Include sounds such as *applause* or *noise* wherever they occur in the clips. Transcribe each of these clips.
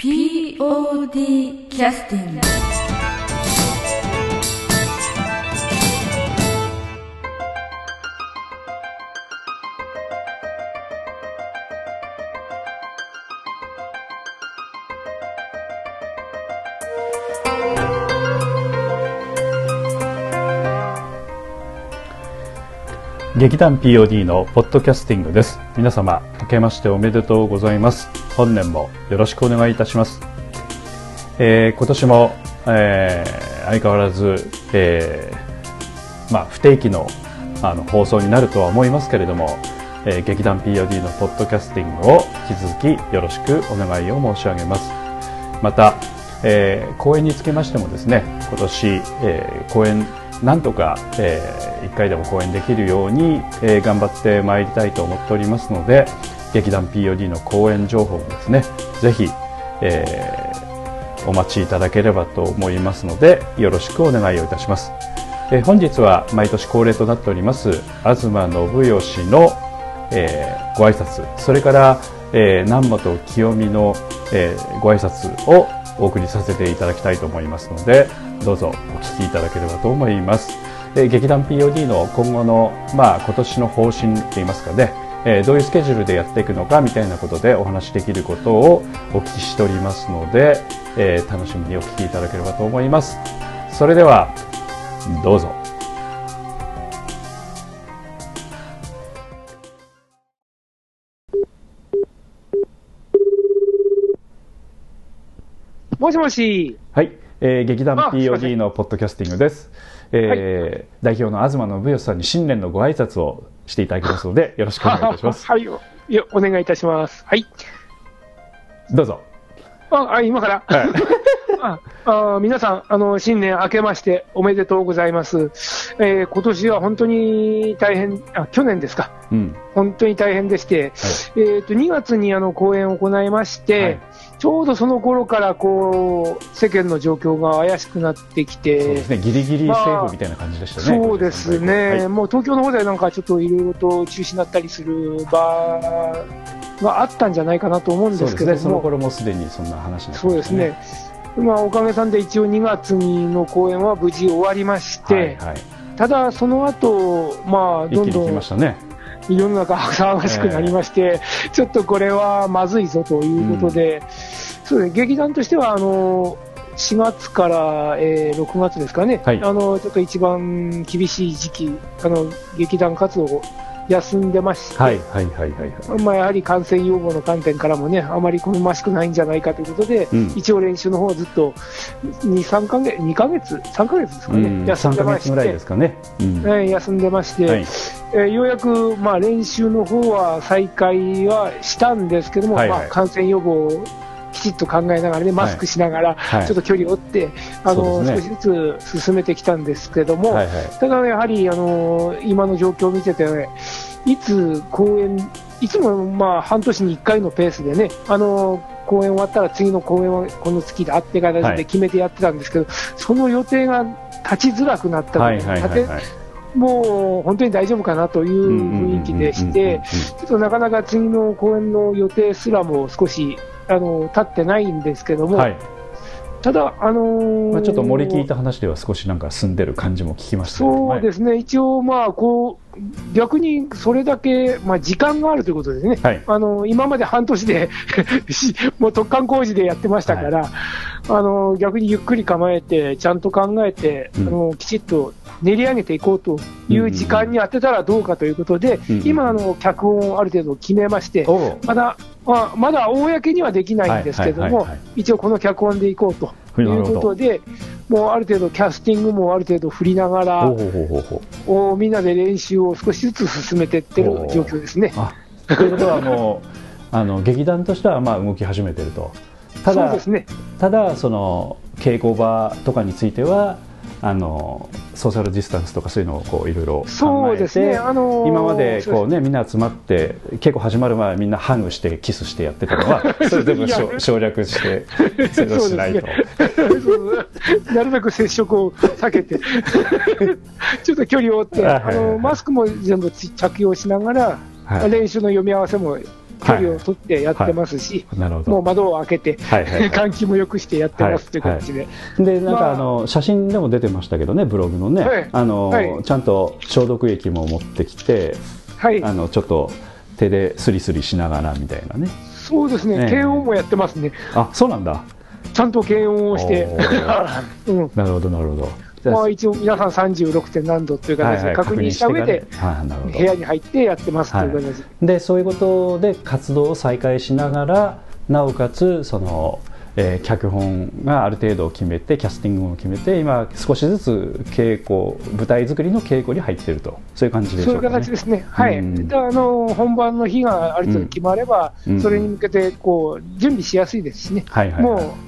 POD キャスティング劇団 POD のポッドキャスティングです。皆様明けましておめでとうございます。本年もよろしくお願いいたします、えー今年も、えー相変わらず、えーまあ、不定期のあの放送になるとは思いますけれども、えー劇団 POD のポッドキャスティングを引き続きよろしくお願いを申し上げます。また、えー公演につきましてもですね今年、えー公演なんとか、え1回でも公演できるように、えー頑張ってまいりたいと思っておりますので劇団 POD の公演情報もですねぜひ、えーお待ちいただければと思いますのでよろしくお願いをいたします、えー本日は毎年恒例となっております東信義の、えーご挨拶それから、えー南本清美の、えーご挨拶をお送りさせていただきたいと思いますのでどうぞお聞きいただければと思います、えー劇団 POD の今後の、まあ、今年の方針といいますかねえーどういうスケジュールでやっていくのかみたいなことでお話しできることをお聞きしておりますので、えー楽しみにお聞きいただければと思います。それではどうぞ。もしもし。はい、えー劇団 POD のポッドキャスティングです、えー代表の東信義さんに新年のご挨拶をしていただきますので *laughs* よろしくお願いいたしますはい、お願いいたします。はい。どうぞあ、あ今から。はいああ皆さん、あの、新年明けましておめでとうございます。えー今年は本当に大変、あ、去年ですか。うん。本当に大変でして、えっ、と、2月にあの、公演を行いまして、はい。ちょうどその頃から、こう、世間の状況が怪しくなってきそうてで、すね。ギリギリセーフみたいな感じでしたね、そうですね、はい。もう東京の方でなんかちょっといろいろと中止になったりする場があったんじゃないかなと思うんですけども、その頃もすでにそんな話になってそうですね、まあ、おかげさんで一応2月の公演は無事終わりまして、はいはい、ただその後、まあどんどん。世の中騒がしくなりまして、ちょっとこれはまずいぞということで、そうです。ね劇団としてはあの4月から、えー6月ですかね、はい。あのちょっと一番厳しい時期、あの劇団活動を休んでまして、はいはいはいはいはい。まあ、やはり感染予防の観点からもね、あまり好ましくないんじゃないかということで、うん。一応練習の方はずっと2、3ヶ月、2ヶ月、3ヶ月ですかね、うん、3休んでまして、すかね。うん。えー休んでまして、はい。えーようやく、まあ、練習の方は再開はしたんですけども、はいはい。まあ、感染予防をきちっと考えながらね、マスクしながら、はい。ちょっと距離を追って、あのそうです少しずつ進めてきたんですけども、はいはい。ただやはり、あの今の状況を見てて、いつ公演、いつもまあ半年に1回のペースでね、あの公演終わったら次の公演はこの月だって形はい。で決めてやってたんですけど、その予定が立ちづらくなったので。もう本当に大丈夫かなという雰囲気でして、ちょっとなかなか次の公演の予定すらも少しあの立ってないんですけども、はい。ただ、あのーまあちょっと森聞いた話では少しなんか住んでる感じも聞きましたけど。そうですすね、一応、まあこう、逆にそれだけ、まあ、時間があるということですね、はい。あの今まで半年でし *laughs* もう突貫工事でやってましたから、あの逆にゆっくり構えて、ちゃんと考えて、うんあのきちっと練り上げていこうという時間に当てたらどうかということで、うんうん今あの、脚本をある程度決めまして、まだ、まあ、まだ公にはできないんですけども一応この脚本でいこうということで、もうある程度、キャスティングもある程度振りながら。おみんなで練習を少しずつ進めていってる状況ですね。あということはもうあの *laughs* 劇団としてはまあ動き始めてると。ただそうですね。ただその稽古場とかについてはあのソーシャルディスタンスとかそういうのをこういろいろ考えてそうですね。あのー今までこうねみんな集まって稽古始まる前みんなハグしてキスしてやってたのは *laughs* それ全部省省略してそれをしないと。そうそう *laughs* なるべく接触を避けて、*laughs* ちょっと距離を追って、あのマスクも全部つ着用しながら、はい。練習の読み合わせも距離を取ってやってますし、なるほど。もう窓を開けて、はいはいはい。換気も良くしてやってますという形で、でなんか、まあ。あの写真でも出てましたけどねブログのね、はい。あのはい。ちゃんと消毒液も持ってきてはい、あのちょっと手でスリスリしながらみたいなね。そうですね、ね。検温もやってますね、あそうなんだ。ちゃんと検温をして。お、*laughs* うん。なるほどなるほどまあ、一応皆さん 36. 点何度という形で確認した上で、部屋に入ってやってますという形で、でそういうことで活動を再開しながらなおかつその、えー脚本がある程度決めてキャスティングを決めて今少しずつ稽古舞台作りの稽古に入っていると。そういう感じでしそういううょか、ね、形ですね、はい、うん。であの本番の日がある程度決まれば、うん。それに向けてこう準備しやすいですしね、はいはい、はい、もう、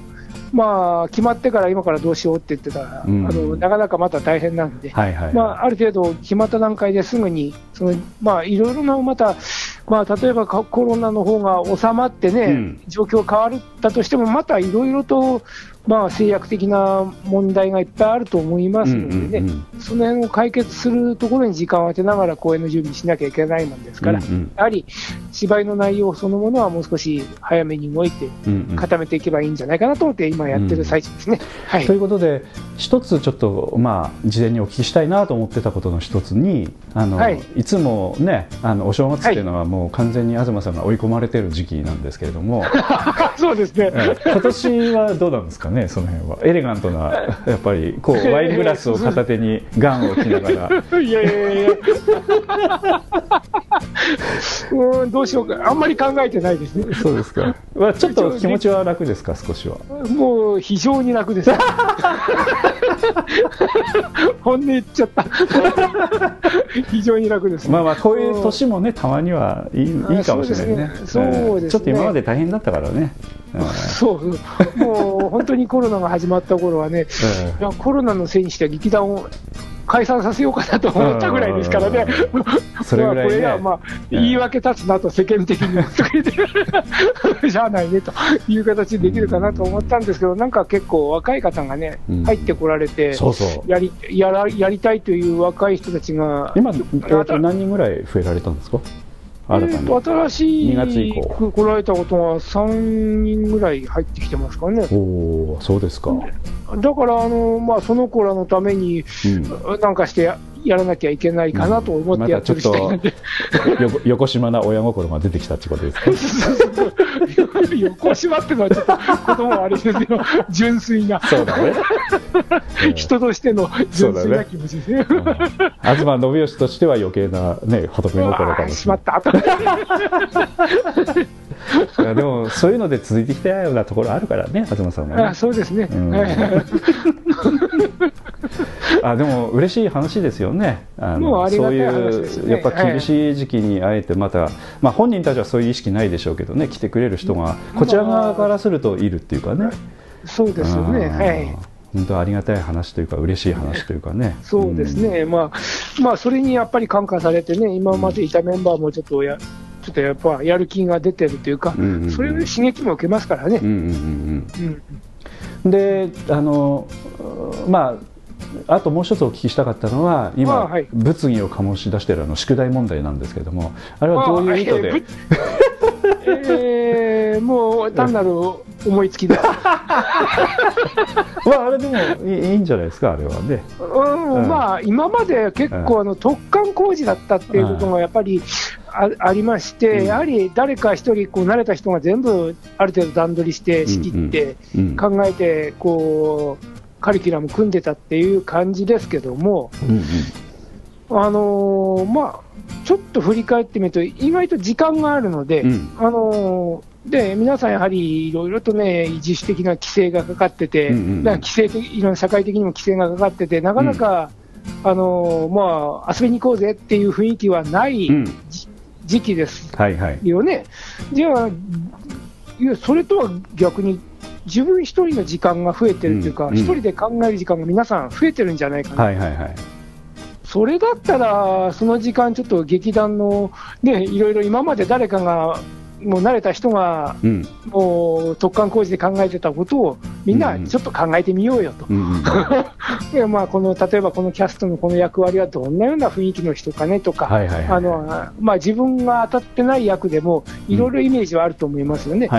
まあ、決まってから今からどうしようって言ってたら、うん。あのなかなかまた大変なんで、はいはいはい、まあ、ある程度決まった段階ですぐに、そのまあ、いろいろなまた、まあ、例えばかコロナの方が収まってね、うん。状況変わったとしても、またいろいろと、まあ、制約的な問題がいっぱいあると思いますのでね、うんうんうん。その辺を解決するところに時間を当てながら公演の準備しなきゃいけないもんですから、うんうん。やはり芝居の内容そのものはもう少し早めに動いて固めていけばいいんじゃないかなと思って今やってる最中ですね。はい。ということで一つちょっとまあ事前にお聞きしたいなと思ってたことの一つにあの、はい。い、つもねあのお正月っていうのはもう完全に東さんが追い込まれてる時期なんですけれども、*laughs* そうですね。ええ。今年はどうなんですかねその辺は。エレガントなやっぱりこうワイングラスを片手にガンを置きながら。*laughs* いやいやいや。*laughs* うん、どうしようか。あんまり考えてないですね。そうですか、*laughs* まあ、ちょっと気持ちは楽ですか少しはもう非常に楽です。*laughs* 本音言っちゃった。非常に楽です。まあまあこういう年もねたまにはいいいいかもしれないねそうですねちょっと今まで大変だったからね、うんそう、もう本当にコロナが始まった頃はね、*laughs* ええいやコロナのせいにして劇団を解散させようかなと思ったぐらいですからね、それぐらいね。まあこれはまあ言い訳立つなと世間的に言し *laughs* ゃあないねと。いう形でできるかなと思ったんですけど、なんか結構若い方がねうん、入ってこられて、やりやらやりたいという若い人たちが、今、何人ぐらい増えられたんですか？新たに、新しい2月以降来られたことは3人ぐらい入ってきてますからね。おおそうですか、だから、あのまあ、その子らのために、うんなんかしてややらなきゃいけないかなと思ってやってる次第なんで、*laughs* 横横島な親心が出てきたってことですか？*laughs* 横島ってのはちょっと子供はあれですよ、純粋な、そうだね、*laughs* 人としての純粋な気持ちですね。うん。東信義としては余計なね仏心かもしれない。しまった、でもそういうので続いてきたようなところあるからね東さんはあねそうですね、うん。はい。*laughs* あでも嬉しい話ですよね。あもうのありがたいそういうやっぱ厳しい時期にあえてまた、まあ、本人たちはそういう意識ないでしょうけどね来てくれる人がこちら側からするといるっていうかね、そうですよね、うん。はい。本当ありがたい話というか嬉しい話というかね。そうですね、まあ、まあ、それにやっぱり感化されてね、今までいたメンバーもちょっとや、ちょっとやっぱやる気が出てるというか、うんうんうん。そういう刺激も受けますからね。うん。うんうんうん。うんであのまああともう一つお聞きしたかったのは今、あはい。物議を醸し出しているあの宿題問題なんですけどもあれはどういう意図で？えーもう単なる思いつきで、*laughs* まあ、あれでもいいんじゃないですかあれはね。うんうん。まあ、今まで結構あの突貫工事だったっていうことがやっぱりあありまして、うん。やはり誰か一人こう慣れた人が全部ある程度段取りして仕切ってうん。考えてこうカリキュラム組んでたっていう感じですけども、うんうんあのーまあ、ちょっと振り返ってみると、意外と時間があるので、うん。あのーで皆さんやはりいろいろとね、自主的な規制がかかってて、うんうん規制的いろんな社会的にも規制がかかってて、なかなか、あのーまあ、遊びに行こうぜっていう雰囲気はない時期ですはいはい。よね。じゃあ、いやそれとは逆に、自分一人の時間が増えてるというか、うん。一、人で考える時間が皆さん増えてるんじゃないかな。はいはいはいそれだったら、その時間、ちょっと劇団の、ね、いろいろ今まで誰かが、もう慣れた人が、うん。もう突貫工事で考えてたことを、みんなちょっと考えてみようよと、うんうん *laughs* でまあ、この例えばこのキャストのこの役割はどんなような雰囲気の人かねとか、自分が当たってない役でも、いろいろイメージはあると思いますよね。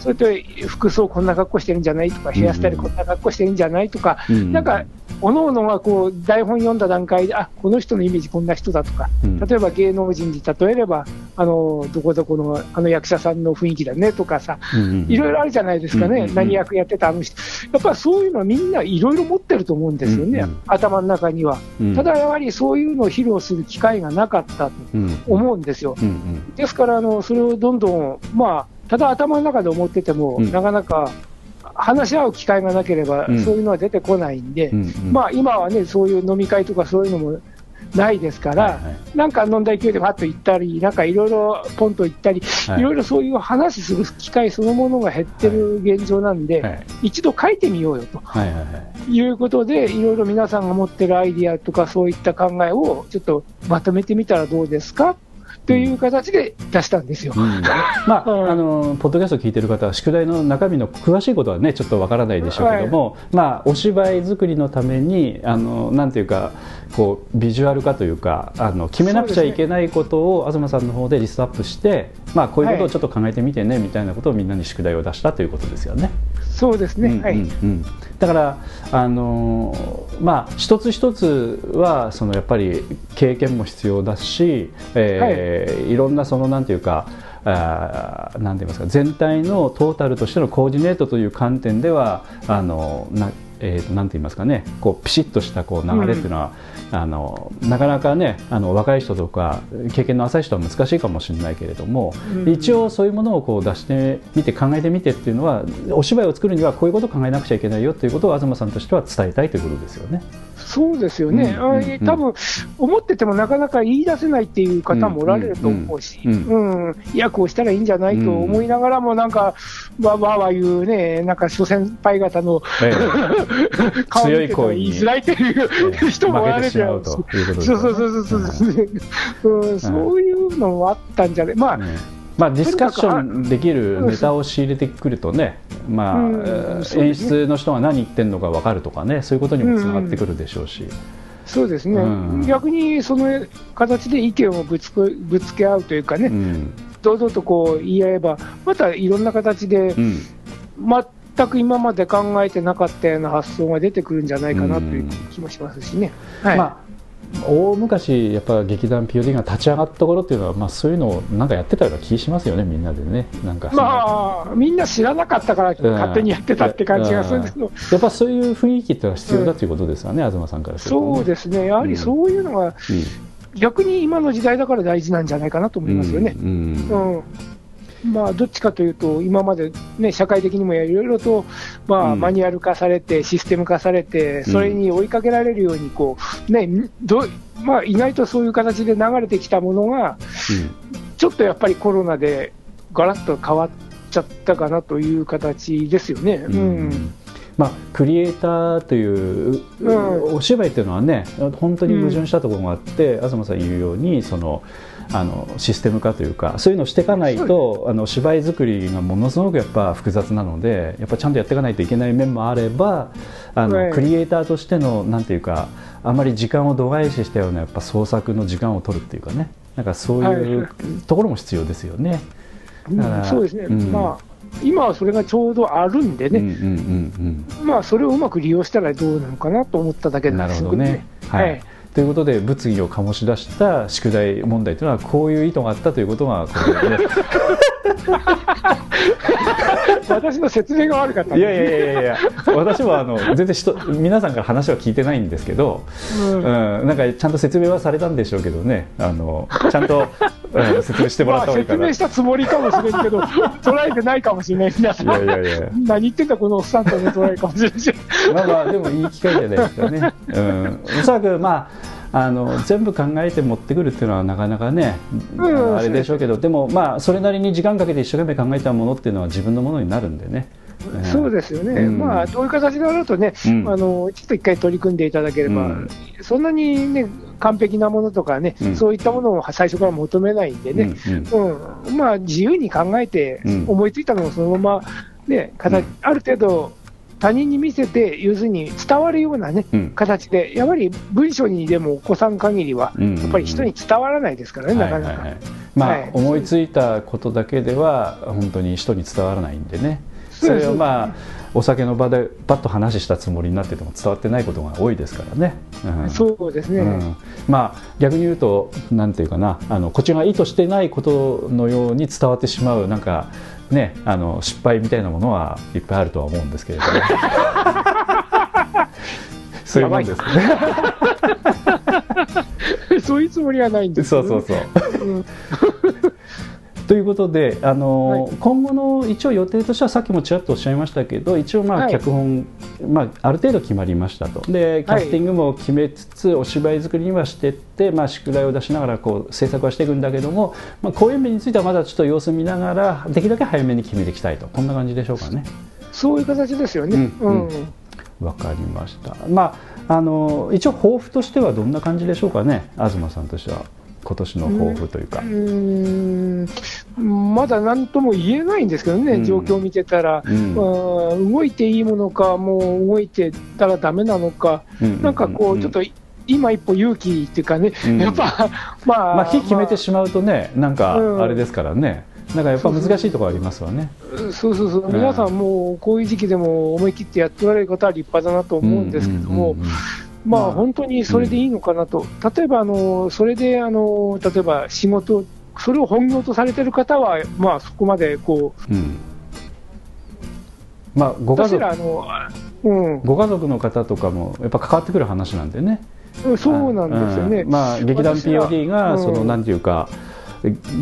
それと服装こんな格好してるんじゃないとか、ヘアスタイルこんな格好してるんじゃないとか、うん。なんか、おのおのがこう台本読んだ段階で、あこの人のイメージこんな人だとか、うん。例えば芸能人に例えれば、あのどこどこのあの役者さんの雰囲気だねとかさ、いろいろあるじゃないですかね、うんうんうん。何役やってたあの人、やっぱりそういうのはみんないろいろ持ってると思うんですよね、うんうん。頭の中には。うん。ただやはりそういうのを披露する機会がなかったとうん。思うんですよ。うんうん。ですからあの、それをどんどん、まあ、ただ頭の中で思ってても、うん。なかなか話し合う機会がなければ、うん。そういうのは出てこないんで、うんうん。まあ、今はね、そういう飲み会とかそういうのもないですから、はいはい。なんか飲んだ勢いでパッと行ったり、なんかいろいろポンと行ったり、はい。いろいろそういう話する機会そのものが減ってる現状なんで、はい。一度書いてみようよと。はいはいはい。いうことで、いろいろ皆さんが持ってるアイディアとか、そういった考えをちょっとまとめてみたらどうですかという形で出したんですよ。うん *laughs* まあ、のポッドキャストを聞いてる方は宿題の中身の詳しいことはねちょっとわからないでしょうけども、まあ、お芝居作りのためにあのなんていうかこうビジュアル化というかあの決めなくちゃいけないことを東さんの方でリストアップして、まあ、こういうことをちょっと考えてみてね、みたいなことをみんなに宿題を出したということですよね。そうですね、はい、うんうん。うんだから、あのーまあ、一つ一つはそのやっぱり経験も必要だし、えーい、ろんなそのなんていうかあーなんて言いますか全体のトータルとしてのコーディネートという観点ではあのなえーとなんて言いますかねこうピシッとしたこう流れっていうのは、あのなかなかねあの若い人とか経験の浅い人は難しいかもしれないけれども、うん。一応そういうものをこう出してみて考えてみてっていうのはお芝居を作るにはこういうことを考えなくちゃいけないよということを東さんとしては伝えたいということですよね。そうですよね、うん。うん。うん。あ多分思っててもなかなか言い出せないっていう方もおられると思うし、ううん。ん。いや、こうしたらいいんじゃないと思いながらも、なんか、わーわーわー言うね、なんか諸先輩方のえ顔見てて強い声に言いづらいっていうえ人もおられ負けてしまうということですよね。そうそうそうそうそう、うん、そういうのもあったんじゃない、まあ、ねまあ、ディスカッションできるネタを仕入れてくるとね、まあ演出の人が何言ってるのか分かるとかねそういうことにもつながってくるでしょうし、そうですね、うん逆にその形で意見をぶつけぶつけ合うというかね、うん堂々とこう言い合えば、またいろんな形で、うん全く今まで考えてなかったような発想が出てくるんじゃないかなという気もしますしね。はい。まあ。大昔やっぱ劇団 POD が立ち上がった頃っていうのは、まあ、そういうのをなんかやってたような気しますよねみんなでね。なんかまあ、みんな知らなかったから勝手にやってたって感じがするんですけど、やっぱそういう雰囲気っていうのは必要だということですよね、東さんからすると、ね、そうですね、やはりそういうのが逆に今の時代だから大事なんじゃないかなと思いますよね。うん。うん。うんまあ、どっちかというと、今まで、ね、社会的にもいろいろと、まあうん。マニュアル化されて、システム化されて、それに追いかけられるようにこう、ねどまあ、意外とそういう形で流れてきたものが、ちょっとやっぱりコロナでガラッと変わっちゃったかなという形ですよね。うん。うん。まあ、クリエイターという、うん。お芝居っていうのはね本当に矛盾したところがあって、東さん言うようにそのあのシステム化というかそういうのをしていかないとあの芝居作りがものすごくやっぱ複雑なのでやっぱちゃんとやっていかないといけない面もあればあの、はい。クリエイターとしてのなんていうかあまり時間を度外視したようなやっぱ創作の時間を取るっていうかね。なんかそういうはいところも必要ですよね。うんだからそうですね、うん。まあ、今はそれがちょうどあるんでね、うんうんうんうんまあ、それをうまく利用したらどうなのかなと思っただけなんなでするほどね。ははいい、ということで物議を醸し出した宿題問題というのはこういう意図があったということが *laughs* 私の説明が悪かった。んいでやいやいやいやいや。私もあの全然人皆さんから話は聞いてないんですけど、うん。うん、なんかちゃんと説明はされたんでしょうけどね。あのちゃんと、うん説明してもらまあ、った方がいいかな。説明したつもりかもしれんけど、*laughs* 捉えてないかもしれない、皆さん。いやいやいや何言ってんだ、このおっさんとね、捉えるかもしれないし。まあまあでもいい機会じゃないですかね。*laughs* うん、おそらくまああの全部考えて持ってくるっていうのはなかなかね、うんあれでしょうけどでもまあそれなりに時間かけて一生懸命考えたものっていうのは自分のものになるんでね。そうですよね、うん。まあ、どういう形であろうとね、うん。あのちょっと一回取り組んでいただければ、うんそんなにね、完璧なものとかね、うん。そういったものを最初から求めないんでね、うんまあ、自由に考えてうん、思いついたのをそのまま、ね、形うん。ある程度、他人に見せて、要するに伝わるようなね、うん。形で、やっぱり文章にでも起こさん限りは、やっぱり人に伝わらないですからね、なかなか。はいはいはい。まあ、はい。思いついたことだけでは本当に人に伝わらないんでねそれをまあ *laughs* お酒の場でパッと話したつもりになってても伝わってないことが多いですからね。うん。そうですね、うん。まあ逆に言うとなんていうかなあのこっちが意図してないことのように伝わってしまうなんかねあの失敗みたいなものはいっぱいあるとは思うんですけれども。*laughs* そういうもんですね。*laughs* そういうつもりはないんですけどそうそうそう。うんということで、あのはい。今後の一応予定としてはさっきもちらっとおっしゃいましたけど一応まあはい。脚本、まあ、ある程度決まりましたと。でキャスティングも決めつつ、お芝居作りにはしてって、まあ、宿題を出しながらこう制作はしていくんだけども、まあ、公演日についてはまだちょっと様子見ながらできるだけ早めに決めていきたいと。こんな感じでしょうかね。そういう形ですよね。うん。うん。わかりました。まああの一応抱負としてはどんな感じでしょうかね、東さんとしては今年の抱負というか。うーん。まだ何とも言えないんですけどね、うん。状況を見てたら、うん。うん動いていいものか、もう動いてたらダメなのか、なんかこう、ちょっと今一歩勇気っていうかね、うん。やっぱ、まあ、まあ、火決めてしまうとね、なんかうん。あれですからね、なんかやっぱ難しいところありますわね。そうそうそう、ん。皆さんもうこういう時期でも思い切ってやっておられる方は立派だなと思うんですけども、うんうんうんうんままああ本当にそれでいいのかなと、例えばあの、それであの例えば仕事、それを本業とされてる方は、まあそこまでこう、うん。まあ、ご家族。あの、うん、ご家族の方とかもやっぱ関わってくる話なんでね。そうなんですよね。うん。まあ、劇団 POD がその、うん。なんていうか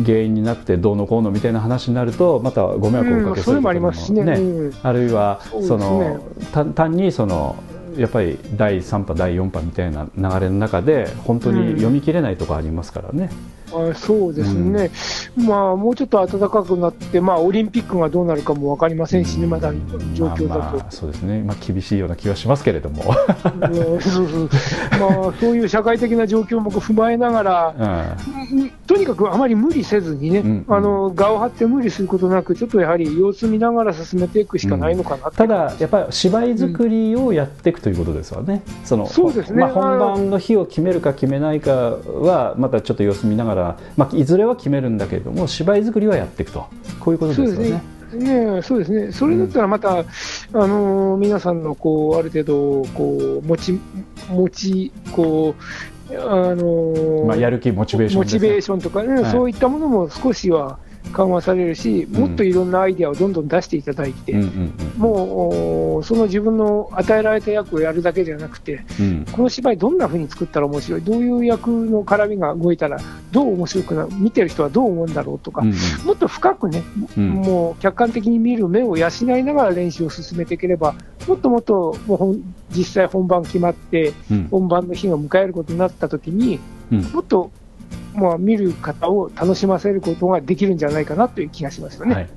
原因になってどうのこうのみたいな話になるとまたご迷惑をおかけするうんそれもありますしね。うん。あるいはその単単にそのやっぱり第3波第4波みたいな流れの中で本当に読み切れないところありますからね。あそうですね、まあもうちょっと暖かくなって、まあ、オリンピックがどうなるかも分かりませんしね、まだ状況だと。まあまあそうですね、まあ、厳しいような気はしますけれども、うんそうそう。まあ、そういう社会的な状況も踏まえながら、うん。うんとにかくあまり無理せずにね、うんあの我を張って無理することなく、ちょっとやはり様子見ながら進めていくしかないのかなって。ただ、やっぱり芝居作りをやっていくということですわね、そのそうですね。まあ、本番の日を決めるか決めないかは、またちょっと様子見ながら、まあ、いずれは決めるんだけれども、芝居作りはやっていくと、こういうことですよね。ね。えそうですね、それだったらまた、あのー皆さんのこうある程度こう持ち、持ちこう、あのーまあ、やる気、モチベーションね。チベーションとかね、はい。そういったものも少しは緩和されるし、うん。もっといろんなアイデアをどんどん出していただいて、うんうんうん。もうおその自分の与えられた役をやるだけじゃなくて、うん。この芝居、どんな風に作ったら面白い、どういう役の絡みが動いたら、どう面白くなる、見てる人はどう思うんだろうとか、うんうん。もっと深くね、うん。もう客観的に見る目を養いながら練習を進めていければ、もっともっともう実際本番決まって、うん。本番の日を迎えることになったときに、うん。もっと、まあ、見る方を楽しませることができるんじゃないかなという気がしますよね。はい、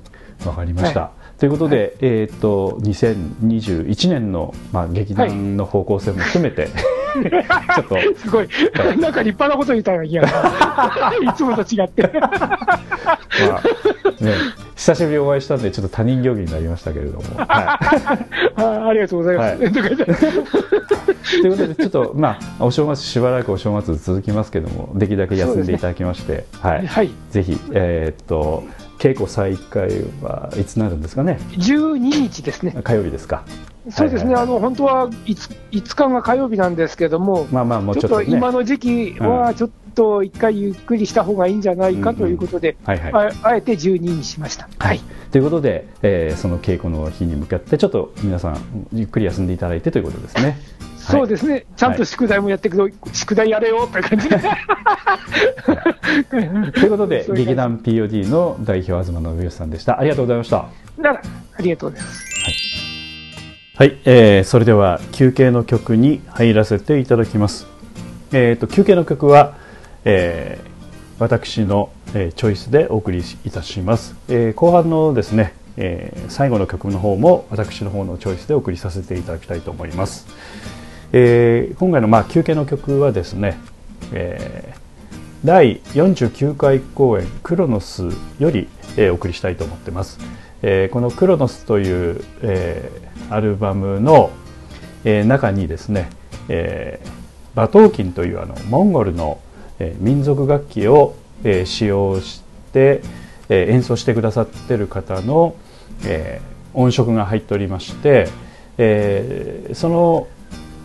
わかりました。ということで、えーっと2021年の、まあ、劇団の方向性も含めて、ちょっと、すごい、なんか立派なこと言ったような気が。*laughs* いつもと違って。まあね、久しぶりにお会いしたんで、ちょっと他人行儀になりましたけれども。は *laughs* あありがとうございます。*laughs* はとい、うことで、ちょっと、まあ、お正月、しばらくお正月続きますけども、できるだけ休んでいただきまして、はい、はい、ぜひ、えーっと、稽古再開はいつなるんですかね、12日ですね。火曜日ですか。そうですね、あの本当は 5, 5日が火曜日なんですけども、まあまあ、もうちょっとね。と今の時期はちょっと一回ゆっくりした方がいいんじゃないかということで、はいはい。ああえて12にしました。はい、ということで、えーその稽古の日に向かってちょっと皆さんゆっくり休んでいただいてということですね。そうですね、ちゃんと宿題もやっていくと、宿題やれよという感じで。*laughs* ということで *laughs* 劇団 POD の代表東信義さんでした。ありがとうございました。なら、ありがとうございます。はい、えーそれでは休憩の曲に入らせていただきます。えー、と休憩の曲は、えー私の、えーチョイスでお送りいたします。えー後半のですね、えー最後の曲の方も私の方のチョイスでお送りさせていただきたいと思います。えー今回のまあ休憩の曲はですね、えー第49回公演「クロノス」より、えーお送りしたいと思ってます、えーこの「クロノス」という、えーアルバムの、えー、中にですね、えー、馬頭琴というあのモンゴルの、えー、民族楽器を、えー、使用して、えー、演奏してくださってる方の、えー、音色が入っておりまして、えー、その、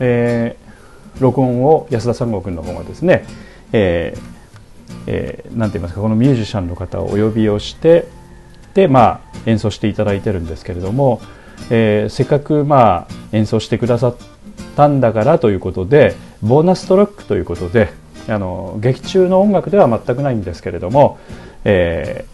えー、録音を安田三郷君の方がですね、えーえー、なんて言いますかこのミュージシャンの方をお呼びをしてで、まあ、演奏していただいてるんですけれども、えー、せっかく、まあ、演奏してくださったんだからということでボーナストラックということであの劇中の音楽では全くないんですけれども、え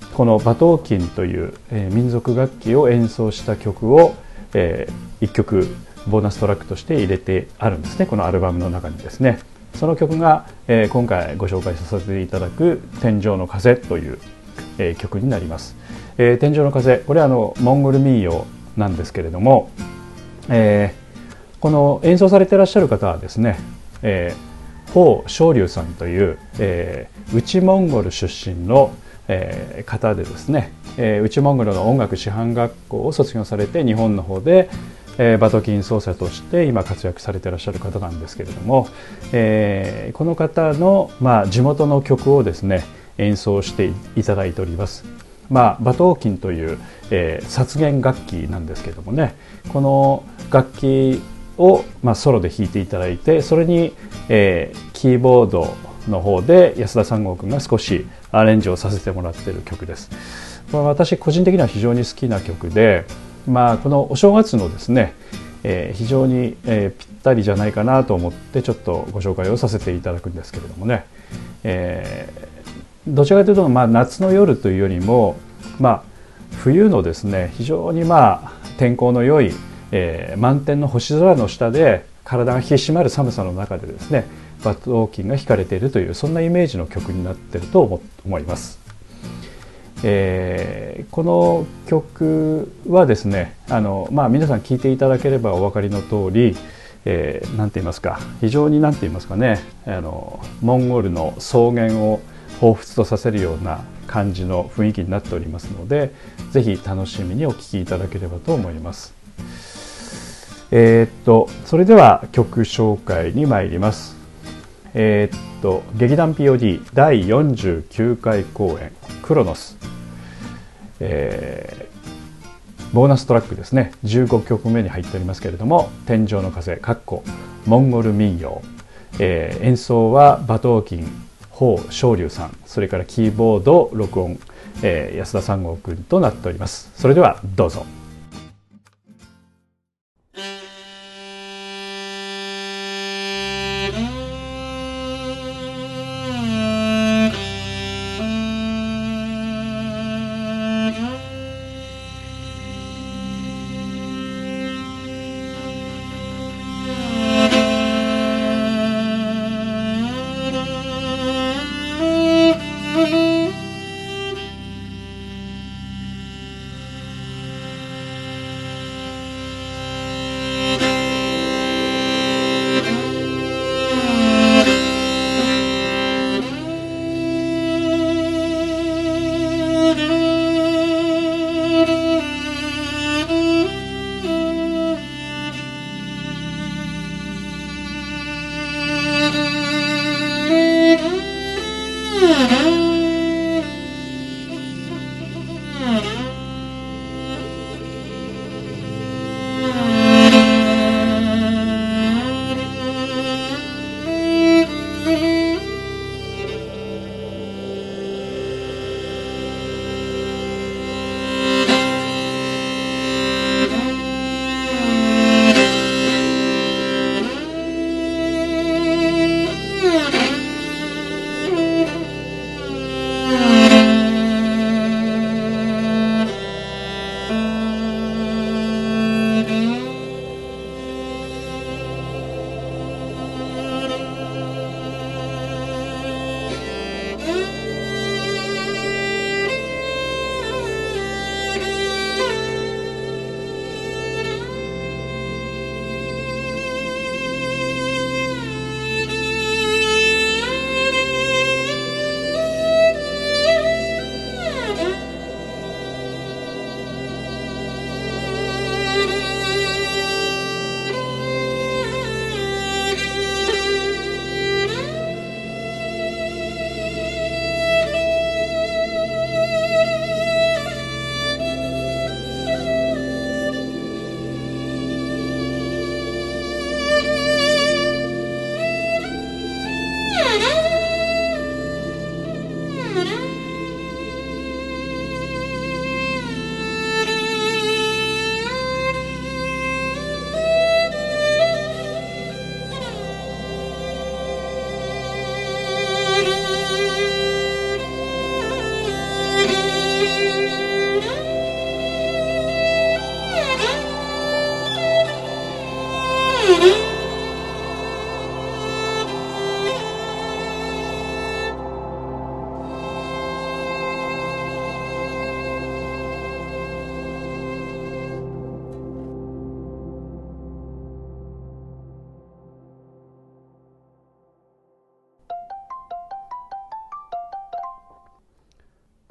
ー、この馬頭琴という、えー、民族楽器を演奏した曲を、えー、1曲ボーナストラックとして入れてあるんですね。このアルバムの中にですね。その曲が、えー、今回ご紹介させていただく「天井の風」という、えー、曲になります、えー、天井の風これはあのモンゴル民謡なんですけれども、えー、この演奏されていらっしゃる方はですね、えー、法昇龍さんという、えー、内モンゴル出身の、えー、方でですね、えー、内モンゴルの音楽師範学校を卒業されて日本の方で、えー、バトキン奏者として今活躍されていらっしゃる方なんですけれども、えー、この方の、まあ、地元の曲をですね演奏していただいております。まあ、馬頭琴という、えー、殺弦楽器なんですけどもねこの楽器を、まあ、ソロで弾いていただいてそれに、えー、キーボードの方で安田三郷君が少しアレンジをさせてもらっている曲です。まあ、私個人的には非常に好きな曲で、まあ、このお正月のですね、えー、非常に、えー、ぴったりじゃないかなと思ってちょっとご紹介をさせていただくんですけれどもね、えー、どちらかというと、まあ、夏の夜というよりも、まあ、冬のですね非常にまあ天候の良い、えー、満天の星空の下で体が引き締まる寒さの中でですねバットウォーキンが弾かれているというそんなイメージの曲になってると思います。えー、この曲はですねあの、まあ、皆さん聴いていただければお分かりの通り、えー、て言いますか非常に何て言いますかねあのモンゴルの草原を彷彿とさせるような感じの雰囲気になっておりますのでぜひ楽しみにお聴きいただければと思います。えー、っとそれでは曲紹介に参ります。えー、っと劇団 POD 第49回公演「クロノス」えー、ボーナストラックですね。15曲目に入っておりますけれども「天井の風」かっこモンゴル民謡、えー、演奏は馬頭琴法昇龍さん。それからキーボード録音、えー、安田三郷君となっております。それではどうぞ。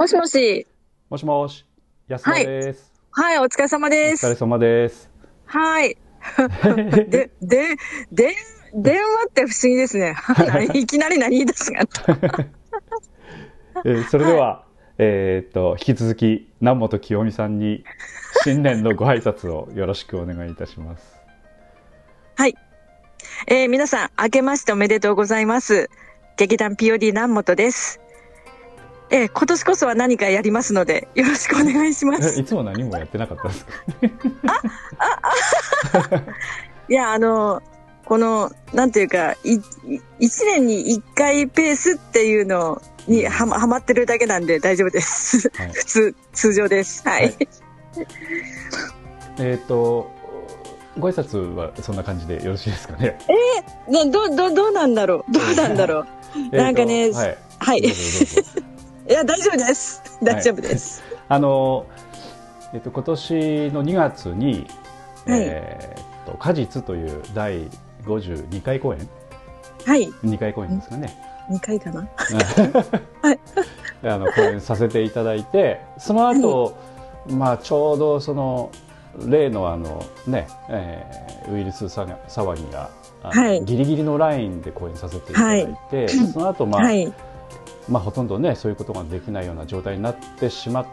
しもし。もしもし。安田です。はい、お疲れ様おです。疲れ様です。はい。*laughs* で、で、で、電話って不思議ですね。*laughs* いきなり何言い出すが。えーそれでは、えーっと、引き続き、南本清美さんに、新年のご挨拶をよろしくお願いいたします。はい。えー皆さん、明けましておめでとうございます。劇団 POD 南本です。えー今年こそは何かやりますので、よろしくお願いします。え *laughs* いつも何もやってなかったですか？*laughs* いや、あの、この、なんていうか、い、い一年に一回ペースっていうのにはま、はまってるだけなんで大丈夫です。はい普通、通常です。はい。はいえーっと、ご挨拶はそんな感じでよろしいですかね？など、ど、どうなんだろう？どうなんだろう？なんかねはい。はい。い。や、大丈夫です。大丈夫です。*laughs* あの、えっと、今年の2月に、はいえーっと、果実という第52回公演？はい。2回公演ですかね。2回かな？*laughs* はい。あの、公演させていただいて、その後、まあ、ちょうどその、例のあの、ね、えーウイルス騒騒ぎが、はいギリギリのラインで公演させていただいて、その後、まあ、はい。まあ、ほとんどね、そういうことができないような状態になってしまっ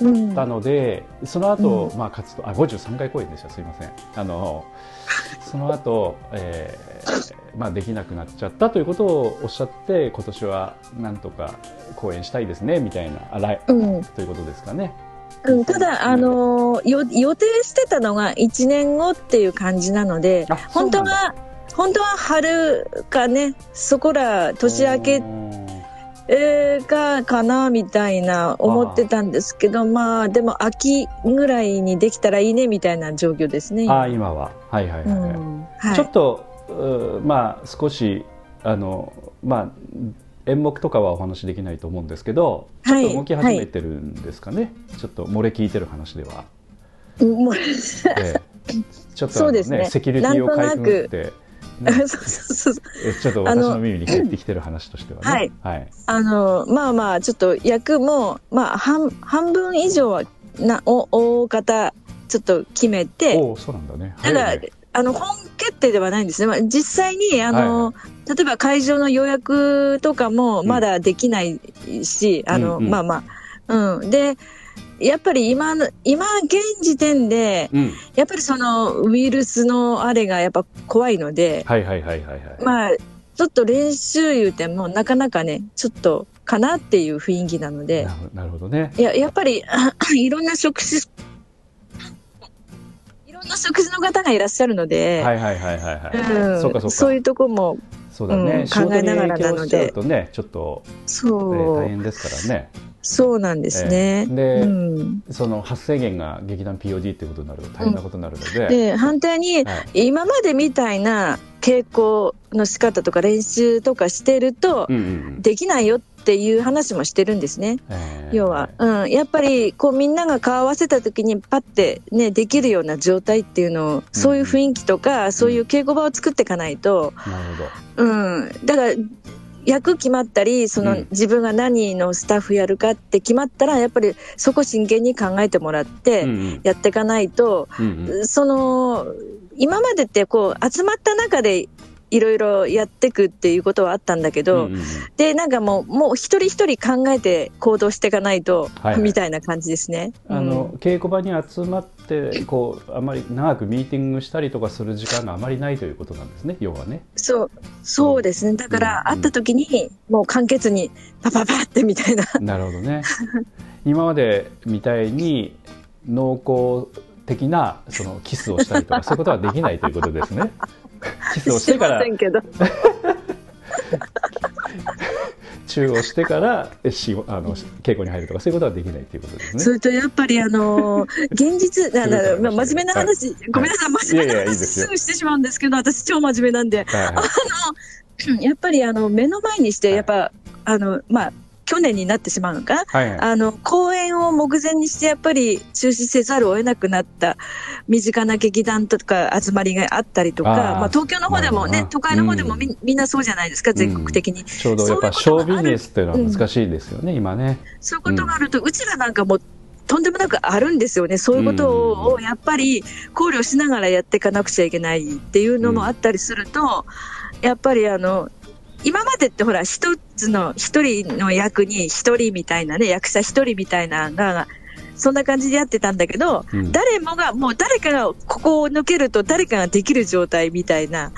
うん。たので、その後、うまあ活動あ53回公演でしたすいませんあのその後、えーまあできなくなっちゃったということをおっしゃって今年はなんとか公演したいですねみたいなあ来うん。ということですかね。うん、ただ、あのーよ、予定してたのが1年後っていう感じなので、あ本当は、本当は春かね、そこら年明けうーんえーか、かな、みたいな思ってたんですけど、まあ、でも秋ぐらいにできたらいいね、みたいな状況ですね。あ今。は。はいはいはい、はい。うんはい。ちょっとうまあ少しあのまあ演目とかはお話しできないと思うんですけど、はい。ちょっと動き始めてるんですかね、ちょっと漏れ聞いてる話では。もうええ。ちょっとあのそうですね。セキュリティをかいくぐって、ね *laughs* そうそうそう。えちょっと私の耳に入ってきてる話としてはね。はいはい。あの、まあまあ、ちょっと役も、まあ、半、半分以上は、な、お、大方、ちょっと決めて、おお、そうなんだね。ただあの、本決定ではないんですね。まあ、実際に、あの、は例えば会場の予約とかもまだできないし、あの、うんうんまあまあ、うん。で、やっぱり今の、今現時点で、うん。やっぱりそのウイルスのあれがやっぱ怖いので、はいはいはいはいはい。まあ、ちょっと練習言うてもなかなかね、ちょっとかなっていう雰囲気なのでな、るほどね。いや、やっぱり、*coughs* いろんな職種、いろんな職種の方がいらっしゃるので、はいはいはいはいはい。うんそうかそうか。そういうとこも、そうだね。うん考えながらなのとね、ちょっと、えそう、ー大変ですからね。そうなんですね。えーでうん、その発生源が劇団 POD ってことになると大変なことになるので。で、反対に、はい。今までみたいな稽古の仕方とか練習とかしてると、うんうんうん。できないよっていう話もしてるんですね。えー要は、うん、やっぱりこうみんなが顔合わせた時にパッてねできるような状態っていうのをそういう雰囲気とか、そういう稽古場を作っていかないと、なるほど。うん、だから役決まったりその、うん。自分が何のスタッフやるかって決まったらやっぱりそこ真剣に考えてもらってやっていかないと、うんうん。その今までってこう集まった中でいろいろやっていくっていうことはあったんだけど、うんうんうんでなんかもうもう一人一人考えて行動していかないと、はいはいみたいな感じですね。あの、稽古場に集まってこうあまり長くミーティングしたりとかする時間があまりないということなんですね要はね。そうそうですねだからうん会った時にもう簡潔にパパパってみたいななるほどね。今までみたいに濃厚的なそのキスをしたりとかそういうことはできないということですね。キスをしてから。チューをしてからえしあの稽古に入るとかそういうことはできないということですね。それとやっぱりあのー現実ななそういうことまあ真面目な話、ごめんなさい真面目ない話いですぐしてしまうんですけど私超真面目なんで。はいはい。やっぱりあの目の前にしてやっぱ、あのまあ去年になってしまうのか、はいはい。あの公演を目前にしてやっぱり中止せざるを得なくなった身近な劇団とか集まりがあったりとか、まあ、東京の方でもね都会の方でもみ,、みんなそうじゃないですか全国的に、ちょうどやっぱショービジネスっていうのは難しいですよね、今ね。そういうことがあると、うちらなんかもとんでもなくあるんですよね、そういうことをやっぱり考慮しながらやっていかなくちゃいけないっていうのもあったりすると、やっぱりあの今までってほら、一つの一人の役に一人みたいなね、役者一人みたいなのが、そんな感じでやってたんだけど、うん。誰もが、もう誰かがここを抜けると誰かができる状態みたいな、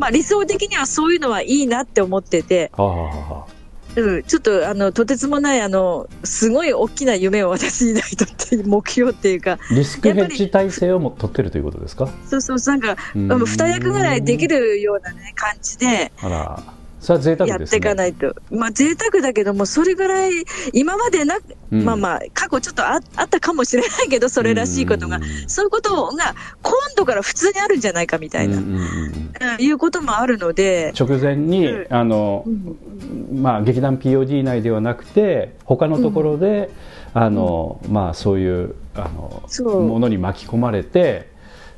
まあ理想的にはそういうのはいいなって思ってて、はあはあはあうん、ちょっとあのとてつもないあのすごい大きな夢を私にないとっていう目標っていうか、リスクヘッジ体制をも取ってるということですか？そうそう、なんか、二役ぐらいできるような、ね、感じであら、それは贅沢やってい。かないと、まあ贅沢だけども、それぐらい、今までな、うん。まあまあ、過去ちょっとああったかもしれないけど、それらしいことが。うん、そういうことが今度から普通にあるんじゃないかみたいな、ういうこともあるので、直前に、うん。あの、まあ、劇団 POD 内ではなくて他のところで、あのまあ、そういうあのものに巻き込まれて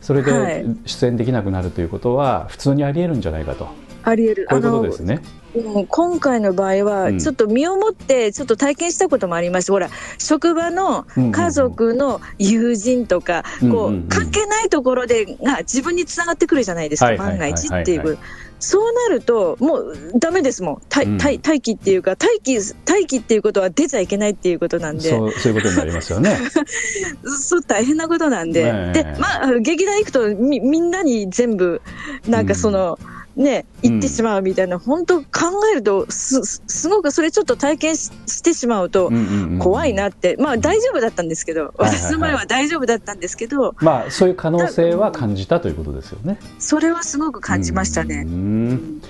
それはい。で出演できなくなるということは普通にありえるんじゃないかとあり得る。こういうことですね。うん今回の場合は、うんちょっと身をもって、ちょっと体験したこともありまして、ほら、職場の家族の友人とか、うんうんこう、うん関係ないところで、が自分につながってくるじゃないですか、万が一っていう。そうなると、もうダメですもん。待うん待待機っていうか、待機、待機っていうことは出ちゃいけないっていうことなんで、そうそういうことになりますよね。*laughs* そう大変なことなんで、で、まあ、劇団行くとみ、みんなに全部、なんかその、ね、行ってしまうみたいな、本当考えるとす、すすごくそれちょっと体験ししてしまうとうん、うんうん怖いなって、まあ大丈夫だったんですけど、はいはい私の前は大丈夫だったんですけど、まあそういう可能性は感じたということですよね。それはすごく感じましたうね。ん。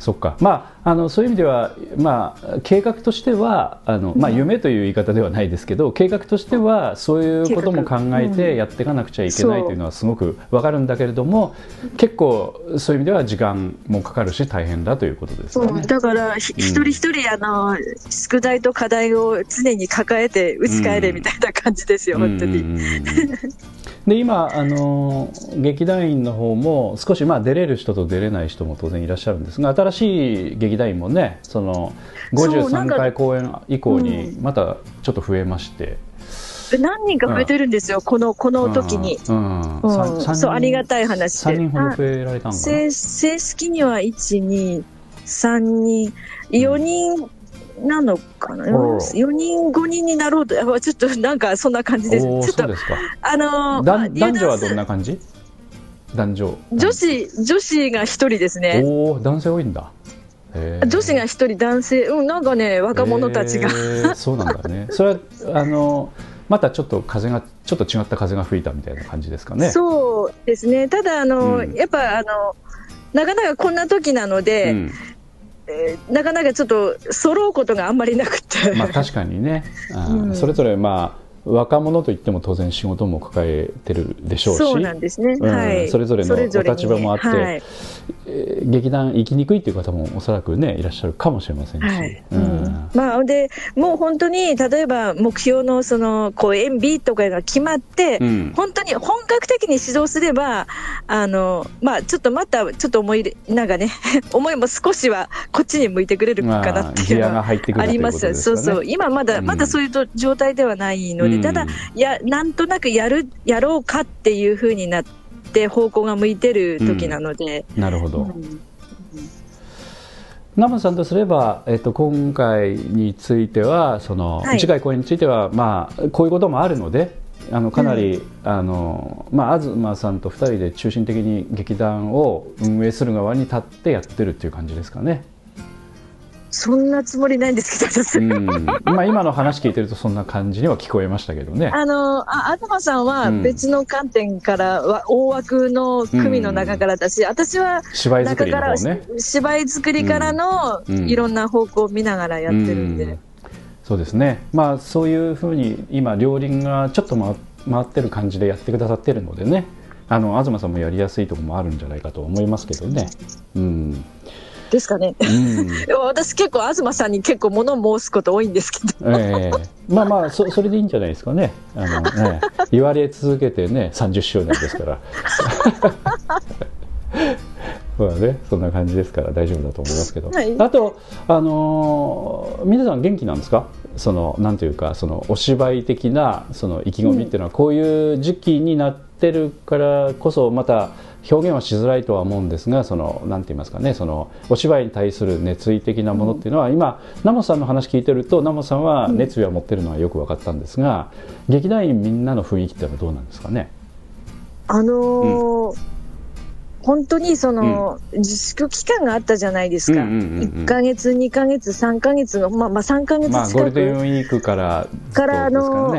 そっか、まあ、あのそういう意味では、まあ、計画としてはあの、まあ、夢という言い方ではないですけど計画としてはそういうことも考えてやっていかなくちゃいけないというのはすごくわかるんだけれども結構そういう意味では時間もかかるし大変だということですそう。よね。だから、ひ一人一人、あの、宿題と課題を常に抱えて打ち返れみたいな感じですよ、本当に。うん。うんうんうん。で今あの劇団員の方も少しまあ出れる人と出れない人も当然いらっしゃるんですが新しい劇団員もね。その53そうなんか回公演以降にまたちょっと増えまして、何人か増えてるんですよ、この、この時に。そう、ありがたい話で。3人ほどあ増えられたのかな。正正式には1、2、3人、4人なのかな、おー4人、5人になろうと、ちょっとなんかそんな感じです。ちょっと、あの男女はどんな感じ？男女。す女子、女子が1人ですね。おお男性多いんだ女子が1人、男性、うん、なんかね、若者たちが。*laughs* そうなんだね。それはあのまたちょっと風がちょっと違った風が吹いたみたいな感じですかね。そうですね。ただ、あの、うん。やっぱ、あの、なかなかこんな時なので、うん。えーなかなかちょっと揃うことがあんまりなくて。まあ確かにね、うん。それぞれまあ若者といっても当然仕事も抱えてるでしょうし。そうなんですね。うん。はい。それぞれのお立場もあって。はいえー劇団行きにくいっていう方もおそらくねいらっしゃるかもしれませんし、はい。ううん。んまあ、で、もう本当に、例えば目標のその公演日とかが決まって、うん。本当に本格的に指導すれば、あの、まあ、ちょっとまた、ちょっと思いなんかね、*laughs* 思いも少しはこっちに向いてくれるかなっていうのはあります。そうそう。今まだ、うん。まだそういうと状態ではないので、うん。ただ、いや、なんとなくやる、やろうかっていうふうになって、方向が向いてる時なので、なるほど、うん。生さんとすれば、えっと、今回についてはその、はい。次回公演については、まあ、こういうこともあるのであのかなり、あのまあ、東さんと2人で中心的に劇団を運営する側に立ってやってるっていう感じですかね。そんなつもりないんですけど、私。うん。まあ、今の話聞いてるとそんな感じには聞こえましたけどね。あの、あ、東さんはうん。別の観点からは、大枠の組の中からだし、私は芝居作りから方ね。芝居作りからのうん。いろんな方向を見ながらやってるんで。うん。そうですね、まあ、そういうふうに今両輪がちょっと回回ってる感じでやってくださってるのでね。あの東さんもやりやすいところもあるんじゃないかと思いますけどね。うんですかね。私結構東さんに結構物申すこと多いんですけど。ええまあまあそそれでいいんじゃないですかね。あのね言われ続けてね30周年ですから。そうだね、そんな感じですから大丈夫だと思いますけど、はい、あと、あのー、皆さん元気なんですか？そのなんというかそのお芝居的なその意気込みっていうのはこういう時期になってるからこそまた表現はしづらいとは思うんですがそのなんて言いますかねそのお芝居に対する熱意的なものっていうのは、うん、今ナモさんの話聞いてるとナモさんは熱意は持ってるのはよく分かったんですが、うん、劇団員みんなの雰囲気っていうのはどうなんですかね？あのーうん。本当にその、自粛期間があったじゃないですか、うんうんうんうん、1か月、2か月、3か月の、まあ、まあ3か月近く、まあ、ゴールデンウィークから、からあの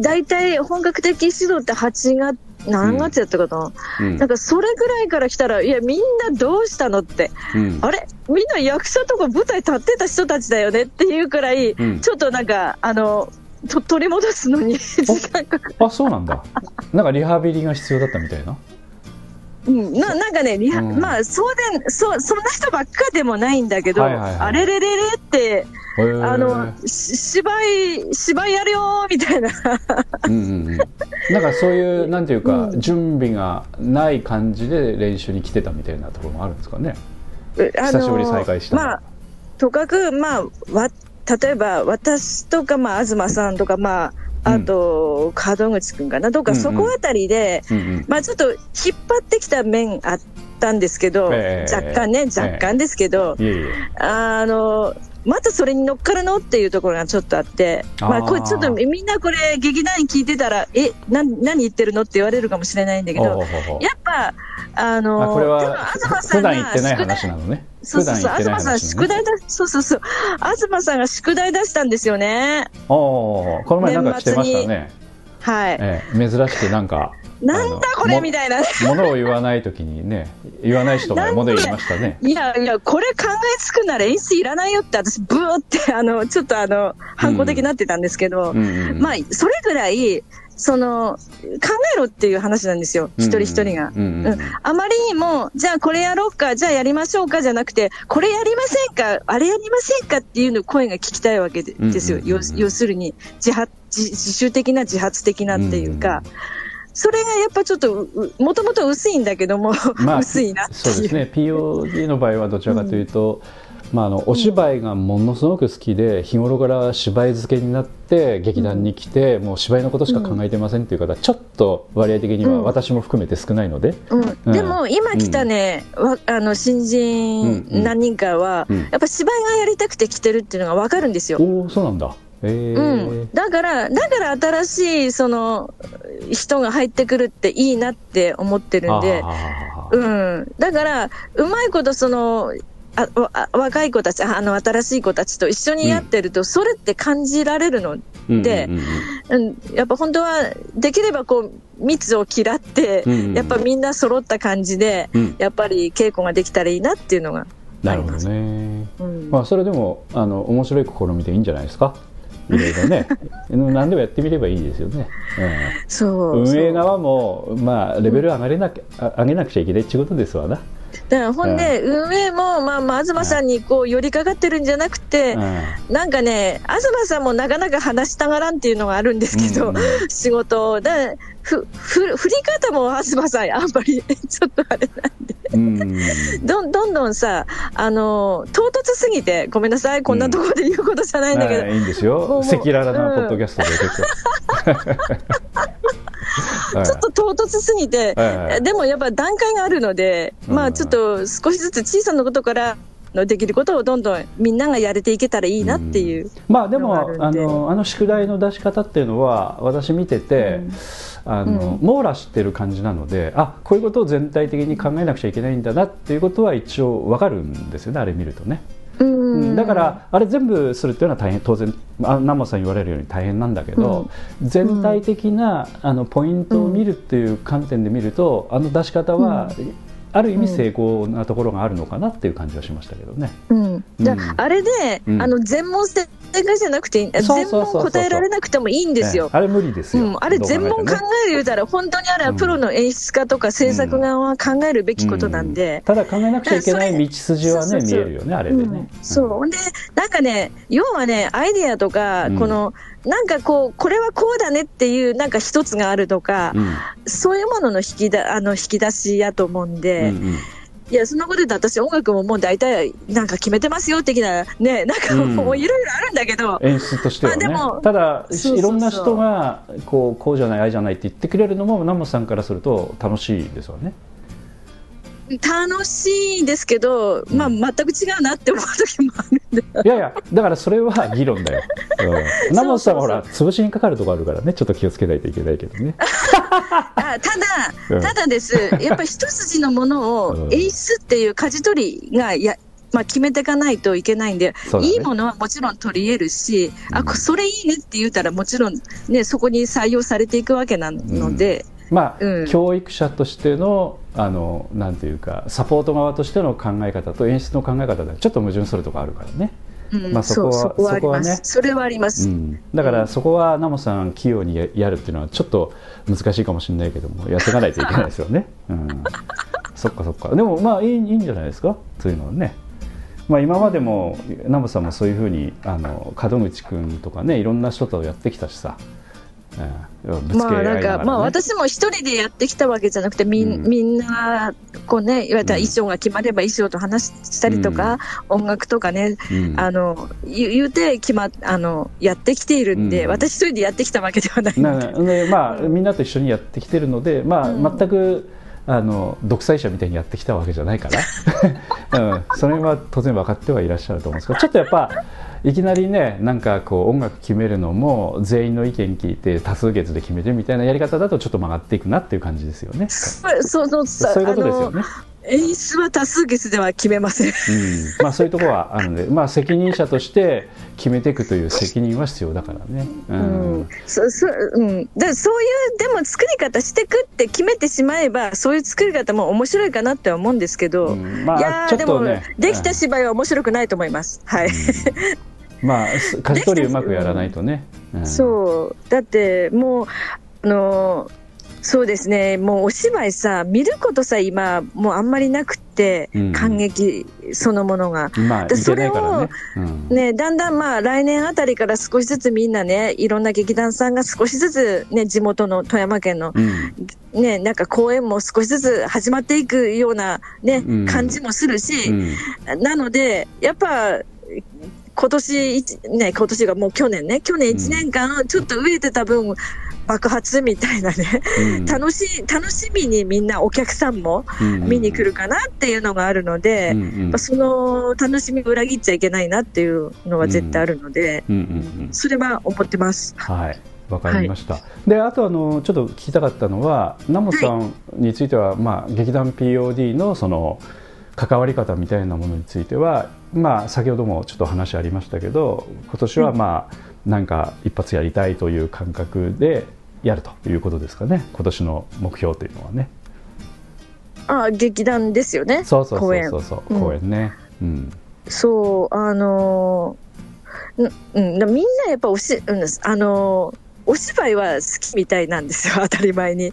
大体本格的指導って8月、何月やったかな、うん、なんかそれぐらいから来たら、いや、みんなどうしたのって、うん、あれ、みんな役者とか舞台立ってた人たちだよね？っていうくらい、うん、ちょっとなんか、あの、と取り戻すのに時間かかる。あそうなんだ。なんかリハビリが必要だったみたいな？うん、ななんかね、リハ、うん、まあそうでそそんな人ばっかでもないんだけど、はいはいはい、あれれれれって、あの芝居芝居やるよみたいな。うんうん、なんかそういう *laughs* なんていうか、うん、準備がない感じで練習に来てたみたいなところもあるんですかね。久しぶり再会したまあとかくまあわ例えば私とかまあ東さんとかまああと、門口君かな、とか、そこあたりで、まあちょっと引っ張ってきた面あったんですけど、若干ね、若干ですけど、あの、またそれに乗っかるのっていうところがちょっとあって、まあ、これちょっとみんなこれ劇団員聞いてたら、え、な何言ってるのって言われるかもしれないんだけど、やっぱ、あの、これは普段言ってない話なのね。そうそうそう、東さん宿題だ、そうそうそう、東さんが宿題出したんですよね。おこの前なんか来てましたね。はい、えー、珍しくなんかなんだこれみたいな。ものを言わないときにね言わない人がもの言いましたね。いやいやこれ考えつくなら演出いらないよって私ブーってあのちょっとあの反抗的になってたんですけど、うん、まあそれぐらいその、考えろっていう話なんですよ。一人一人が。あまりにも、じゃあこれやろうか、じゃあやりましょうかじゃなくて、これやりませんか、あれやりませんかっていうの声が聞きたいわけですよ。要するに、自発、自主的な自発的なっていうか。それがやっぱちょっと、もともと薄いんだけども、まあ、薄いなそうですね。POD の場合はどちらかというと、うんまあ、あのお芝居がものすごく好きで日頃から芝居漬けになって劇団に来て、もう芝居のことしか考えてませんっていう方、ちょっと割合的には私も含めて少ないので、うん。でも今来たね、あの新人何人かは、やっぱ芝居がやりたくて来てるっていうのが分かるんですよ。おそうなんだうん、だからだから新しいその人が入ってくるっていいなって思ってるんで、うん、だからうまいことそのあ若い子たちあの新しい子たちと一緒にやってると、うん、それって感じられるので、うん、やっぱ本当はできればこう密を嫌って、うん、やっぱみんな揃った感じで、やっぱり稽古ができたらいいなっていうのがなるほどね、まあ、それでもあの面白い試みでいいんじゃないですか？いろいろね。*laughs* 何でもやってみればいいですよね、うん、そう運営側も、まあ、レベル上がれなきゃ、上げなくちゃいけないってことですわな。だからほんで、運営も、まあ、まあ、東さんにこう寄りかかってるんじゃなくて、なんかね、東さんもなかなか話したがらんっていうのがあるんですけど、仕事だふふ振り方も東さん、あんまりちょっとあれなんで。どんどんどんさ、あの唐突すぎて、ごめんなさい、こんなところで言うことじゃないんだけど、いいんですよ、赤裸々なポッドキャストで結構。*laughs* ちょっと唐突すぎて、でもやっぱ段階があるので、まあちょっと少しずつ小さなことからのできることをどんどんみんながやれていけたらいいなっていう、まあでもあのあの宿題の出し方っていうのは私見てて、うん、あの、うん、網羅してる感じなのであこういうことを全体的に考えなくちゃいけないんだなっていうことは一応分かるんですよねあれ見るとね。だからあれ全部するっていうのは大変当然南本さん言われるように大変なんだけど、うん、全体的なあのポイントを見るっていう観点で見るとあの出し方は、ある意味成功なところがあるのかなっていう感じはしましたけどね。うん、じゃうん。ああれで、うん。あの全問なくていい。全問答えられなくてもいいんですよ。ええ。あれ無理ですよ。うん、あれ全問考考える言うたら、本当にあれはプロの演出家とか制作側は考えるべきことなんで、ただ考えなくちゃいけない道筋はね見えるよねあれでね。うん、そう、で、なんかね、要はね、アイディアとか、うん。この、なんかこう、これはこうだねっていう、なんか一つがあるとか、うん。そういうものの引きだあの引き出しやと思うんで、うんうんいや、そんなこと言うと、私、音楽ももう大体、なんか決めてますよ的な、ね、なんかうん。もういろいろあるんだけど、演出としてはね、まあでもただいろんな人がこうこうじゃないああじゃないって言ってくれるのも南本さんからすると楽しいですよね。楽しいですけど、まあ、全く違うなって思う時もあるんで。いやいやだからそれは議論だよ。うん、*laughs* 南本さんはほら潰しにかかるとこあるからね。ちょっと気をつけないといけないけどね。*laughs* あたうん。だ、ただです、やっぱり一筋のもの *laughs* うん。を演出っていう舵取りがや、まあ、決めていかないといけないんで、ね。いいものはもちろん取り入れるし、うん。あこそれいいねって言ったら、もちろん、ね、そこに採用されていくわけなので、まあ、うん。教育者としてのあのなんていうかサポート側としての考え方と演出の考え方でちょっと矛盾するところあるからね。うんまあそこはそこはねそれはあります。うん、だからそこはナモさん器用にややるっていうのはちょっと難しいかもしれないけどもやっていかないといけないですよね。うん、*laughs* そっかそっかでもまあいいいいんじゃないですか？そういうのはね。まあ、今までもナモさんもそういうふうにあの門口君とかねいろんな人とやってきたしさ、まあなんか、まあ私も一人でやってきたわけじゃなくて、みん,、うん。みんな、こうね、言われたらうん衣装が決まれば衣装と話したりとか、音楽とかね、うん。あの、言うて決まっ、あの、やってきているんで、うん。私一人でやってきたわけではないなので。でまあ、みんなと一緒にやってきてるので、まあうん。全くあの独裁者みたいにやってきたわけじゃないから、*laughs* うん、それは当然分かってはいらっしゃると思うんですけどちょっとやっぱいきなりねなんかこう音楽決めるのも全員の意見聞いて多数決で決めてみたいなやり方だとちょっと曲がっていくなっていう感じですよね。そうそうそういうことですよね。演出は多数決では決めません。うん、まあそういうところはあるので、*laughs* まあ責任者として決めていくという責任は必要だからね。ううんん、そそうん、そういうでも作り方してくって決めてしまえばそういう作り方も面白いかなっては思うんですけど、うんまあいやーでもできた芝居は面白くないと思います。はい、うんまあす舵取りうまくやらないとね。うん。そう。だってもうあのそうですね。もうお芝居さ見ることさ今もうあんまりなくって、うん。感激そのものが。まあいでけないからね。うん。ね、だんだんまあ来年あたりから少しずつみんなねいろんな劇団さんが少しずつ、ね、地元の富山県のうん。ね、なんか公演も少しずつ始まっていくような、ねうん。感じもするし、うん。なので、やっぱ、今年一ね、今年がもう去年ね、去年1年間、ちょっと飢えてた分、爆発みたいなね、うん。楽しい、楽しみにみんなお客さんもうん。見に来るかなっていうのがあるので、うんその楽しみを裏切っちゃいけないなっていうのは絶対あるので、うんうんうんそれは思ってます。はい。わかりました。で、あとあのちょっと聞きたかったのは、南本さんについては、まあ劇団 POD のその関わり方みたいなものについては、まあ先ほどもちょっと話ありましたけど、今年はまあなんか一発やりたいという感覚でやるということですかね。今年の目標というのはね。あ劇団ですよね。そうそうそ公演うそう公演ね。うん。そう、あのーうん、うん、みんなやっぱおし、うん、あのーお芝居は好きみたいなんですよ、*laughs* 当たり前に。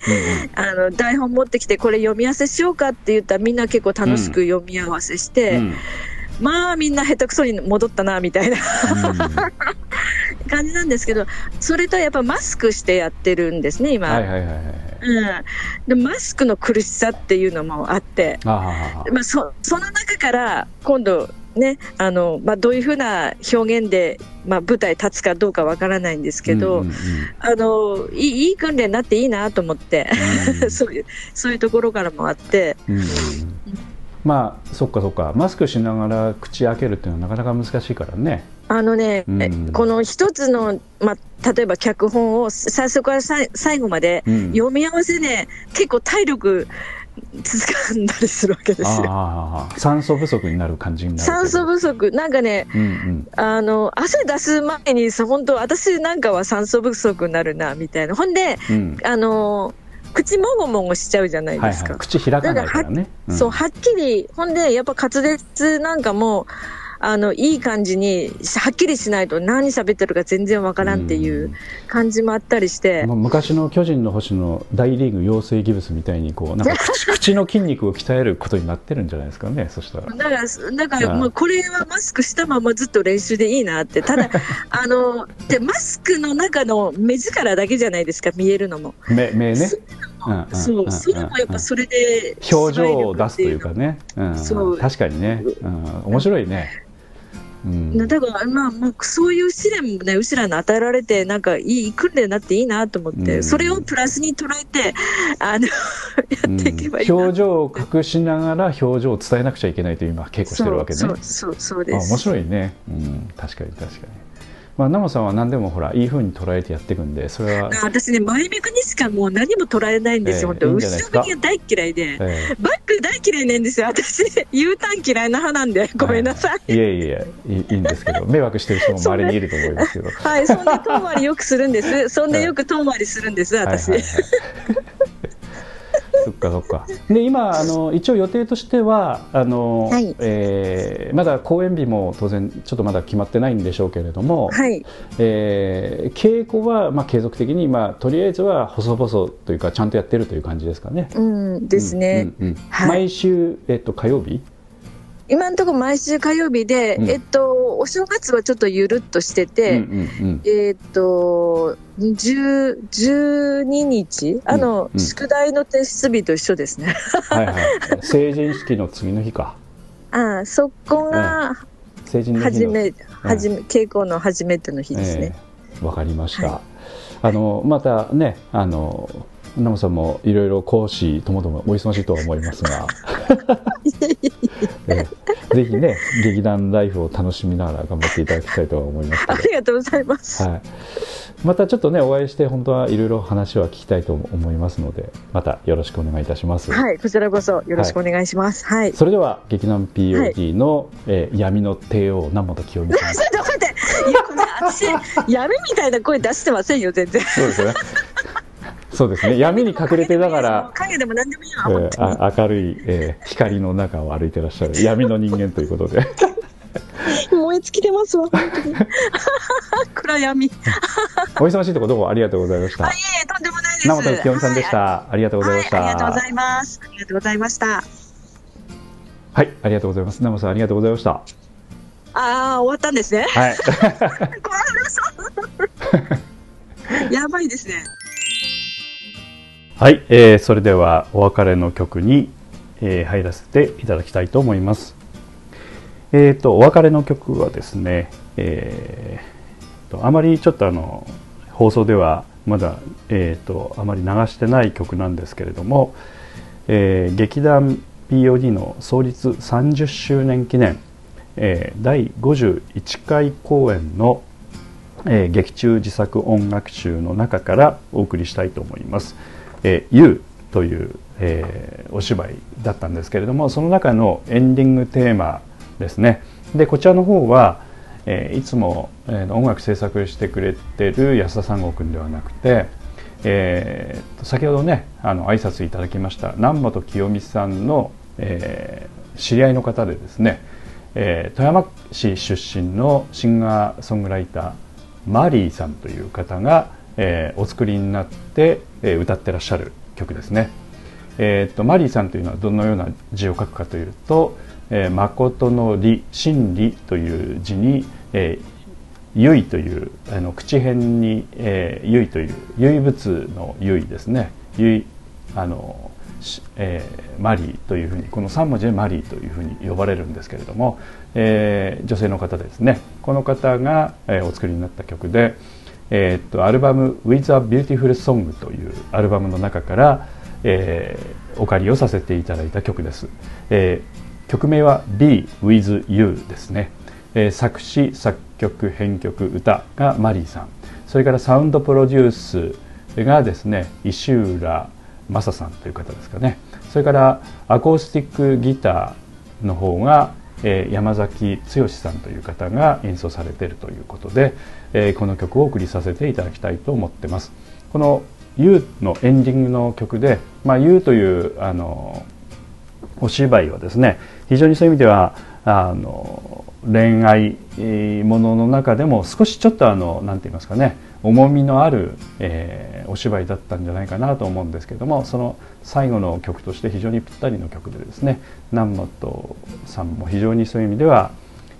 あの、台本持ってきて、これ読み合わせしようかって言ったら、みんな結構楽しく読み合わせして、うんまあ、みんな下手くそに戻ったな、みたいな。感じなんですけど、それとやっぱマスクしてやってるんですね、今。はいはいはいはい。うん、でマスクの苦しさっていうのもあって。まあ、そその中から今度ねあの、まあ、どういうふうな表現で、まあ、舞台立つかどうかわからないんですけど、うんうんうん。あのいいいい訓練になっていいなと思って、うん *laughs* そういうそういうところからもあって、うんうんまあそっかそっか。マスクしながら口開けるっていうのはなかなか難しいからね。あのね、うん。えこの一つの、まあ、例えば脚本を最初からさい最後までうん。読み合わせね、結構体力続かんだりするわけですよ。酸素不足になる感じになる酸素不足、なんかね、うんうん。あの、汗出す前にさ、本当私なんかは酸素不足になるな、みたいな。ほんで、うん。あの、口もごもごしちゃうじゃないですか。はいはい、口開かないからね。うん、そう、はっきり、ほんで、やっぱ滑舌なんかも、あの、いい感じに、はっきりしないと何喋ってるか全然わからんっていう感じもあったりして。まあ、昔の巨人の星の大リーグ養成ギブスみたいに、こう、なんか *laughs* 口口の筋肉を鍛えることになってるんじゃないですかね、そしたら。だから、だからもうこれはマスクしたままずっと練習でいいなって。ただ、*laughs* あの、で、マスクの中の目力だけじゃないですか、見えるのも。目、目ね。そう、それもやっぱそれで表情を出すというかね、うん、そう確かにね、うん、面白いね。うん、だから、まあ、まあ、そういう試練もね、後ろに与えられて、なんか、いい訓練になっていいなと思って、うん、それをプラスに捉えて、あの、やっていけばいいな、うん、表情を隠しながら表情を伝えなくちゃいけないと今、稽古してるわけね。そう、そう、そうです。面白いね。うん、確かに確かに。まあ、ナモさんは何でもほらいいふうに捉えてやっていくんでそれは。私ね前目にしかもう何も捉えないんですよ、えー、本当後ろ向きが大嫌いで、えー、バック大嫌いなんですよ。私 U ターン嫌いな派なんで。ごめんなさい、い、いえいえいいいんですけど *laughs* 迷惑してる人も周りにいると思いますけど。はいそんで遠回りよくするんです。そんでよく遠回りするんです私、はいはいはいそっかそっか。で今あの一応予定としてはあの、はい、えー、まだ公演日も当然ちょっとまだ決まってないんでしょうけれども、はい、えー、稽古はまあ継続的にまあとりあえずは細々というかちゃんとやってるという感じですかね。うんですね。うんうんうんはい、毎週えっと火曜日。今のところ毎週火曜日で、うん、えっと、お正月はちょっとゆるっとしてて、うんうんうん、えっと、12日あの、うんうん、宿題の提出日と一緒ですね。はいはい。成人式の次の日か。*laughs* ああ、そこが、成人の初め、初め、稽古の初めての日ですね。わ、えー、かりました。はい、あの、またね、あの、ナムさんもいろいろ講師ともどもお忙しいとは思いますが。*laughs* えぜひね劇団ライフを楽しみながら頑張っていただきたいと思いますありがとうございます、はい、またちょっとねお会いして本当はいろいろ話は聞きたいと思いますのでまたよろしくお願いいたします。はいこちらこそよろしくお願いします。はい、それでは劇団 POD の、はい、えー、闇の帝王南本清美さん。*laughs* ちょっと待って。いやこれ私闇みたいな声出してませんよ全然。そうですねそうですね。闇に隠れてながら影でも何でもいいわ、えー、明るい、えー、光の中を歩いてらっしゃる闇の人間ということで。燃え尽きてますわ本当に。*laughs* 暗闇。*laughs* お忙しいところどうもありがとうございました。いえとんでもないです。生田清美さんでした、はい、ありがとうございました、はい、ありがとうございます。ありがとうございました。はいありがとうございます。生さんありがとうございました。ああ終わったんですね。はい。*laughs* やばいですねはい、えー、それではお別れの曲に、えー、入らせていただきたいと思います。えーと、お別れの曲はですね、えーと、あまりちょっとあの放送ではまだ、えーと、あまり流してない曲なんですけれども、えー、劇団 POD の創立30周年記念、えー、第51回公演の、えー、劇中自作音楽集の中からお送りしたいと思います。えー、You という、えー、お芝居だったんですけれどもその中のエンディングテーマですね。でこちらの方は、えー、いつも、えー、音楽制作してくれてる安田三郷君ではなくて、えー、先ほどねあの挨拶いただきました南本清美さんの、えー、知り合いの方でですね、えー、富山市出身のシンガーソングライターマリーさんという方が、えー、お作りになってえ歌ってらっしゃる曲ですね。えー、とマリーさんというのはどのような字を書くかというと「えー、誠の理真理」という字に「えー、唯」というあの口辺に「えー、唯」という唯物の唯ですね唯あの、えー、マリーというふうにこの3文字でマリーというふうに呼ばれるんですけれども、えー、女性の方ですねこの方が、えー、お作りになった曲で「えー、っとアルバム「With a Beautiful Song」というアルバムの中から、えー、お借りをさせていただいた曲です、えー、曲名は「Be With You」ですね、えー、作詞作曲編曲歌がマリーさん。それからサウンドプロデュースがですね石浦正さんという方ですかね。それからアコースティックギターの方がえー、山崎剛さんという方が演奏されているということで、え、この曲を送りさせていただきたいと思ってます。この「You」のエンディングの曲で「まあ、You」というあのお芝居はですね非常にそういう意味ではあの恋愛ものの中でも少しちょっとあの何て言いますかね重みのある、えー、お芝居だったんじゃないかなと思うんですけどもその最後の曲として非常にぴったりの曲でですね南本さんも非常にそういう意味では、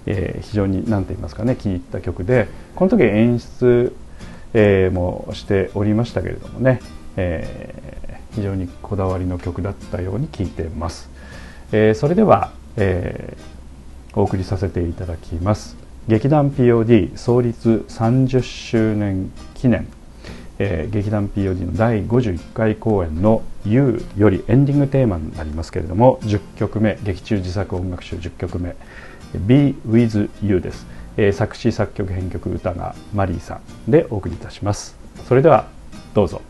えー、非常に何て言いますかね気に入った曲でこの時演出、えー、もしておりましたけれどもね、えー、非常にこだわりの曲だったように聞いてます、えー、それでは、えー、お送りさせていただきます。劇団 POD 創立30周年記念、えー、劇団 POD の第51回公演の「You」よりエンディングテーマになりますけれども10曲目劇中自作音楽集10曲目「Be With You」です、えー、作詞作曲編曲歌がマリーさんでお送りいたします。それではどうぞ。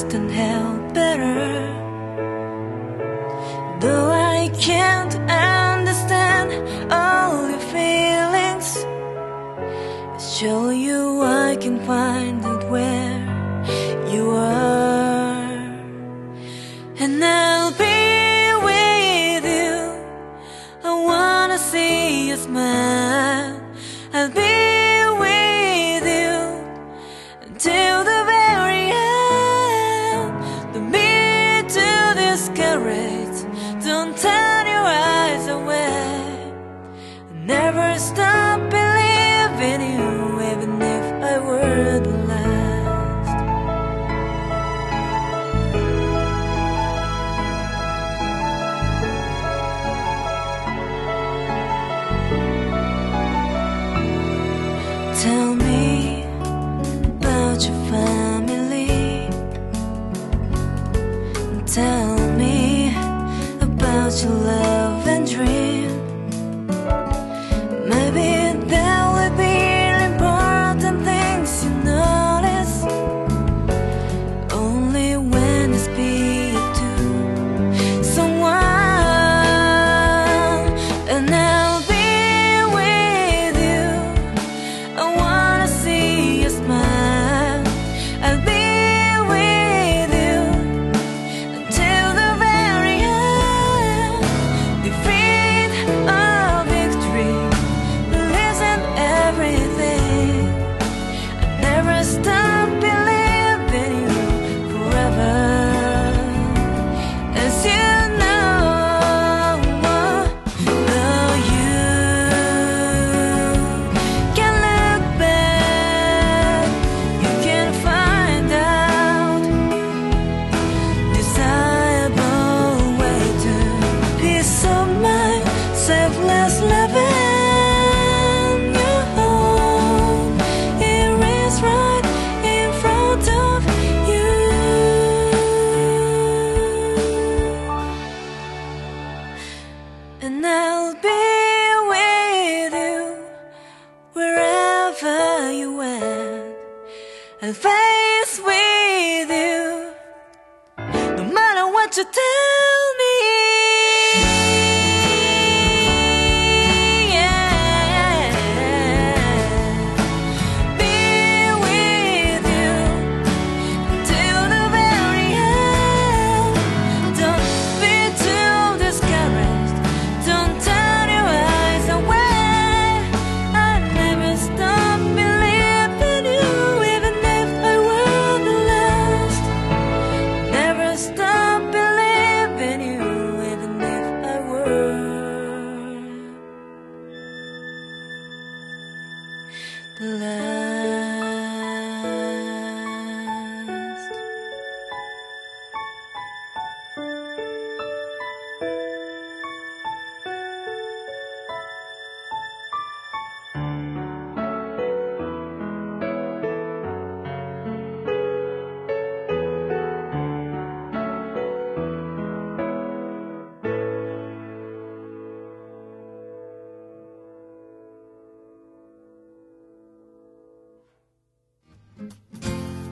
Distant help better. Though I can't understand all your feelings I'll show you I can find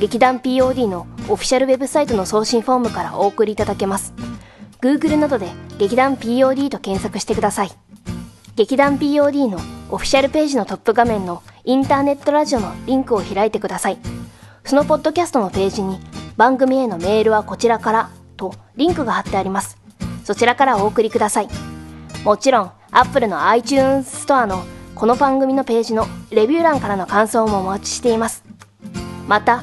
劇団 POD のオフィシャルウェブサイトの送信フォームからお送りいただけます。Google などで劇団 POD と検索してください。劇団 POD のオフィシャルページのトップ画面のインターネットラジオのリンクを開いてください。そのポッドキャストのページに番組へのメールはこちらからとリンクが貼ってあります。そちらからお送りください。もちろん Apple の iTunes ストアのこの番組のページのレビュー欄からの感想もお待ちしています。また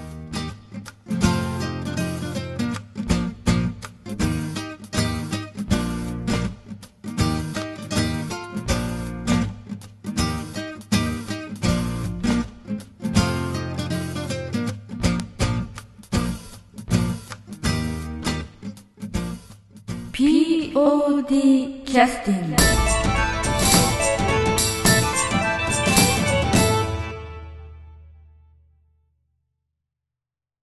ティキャスティング。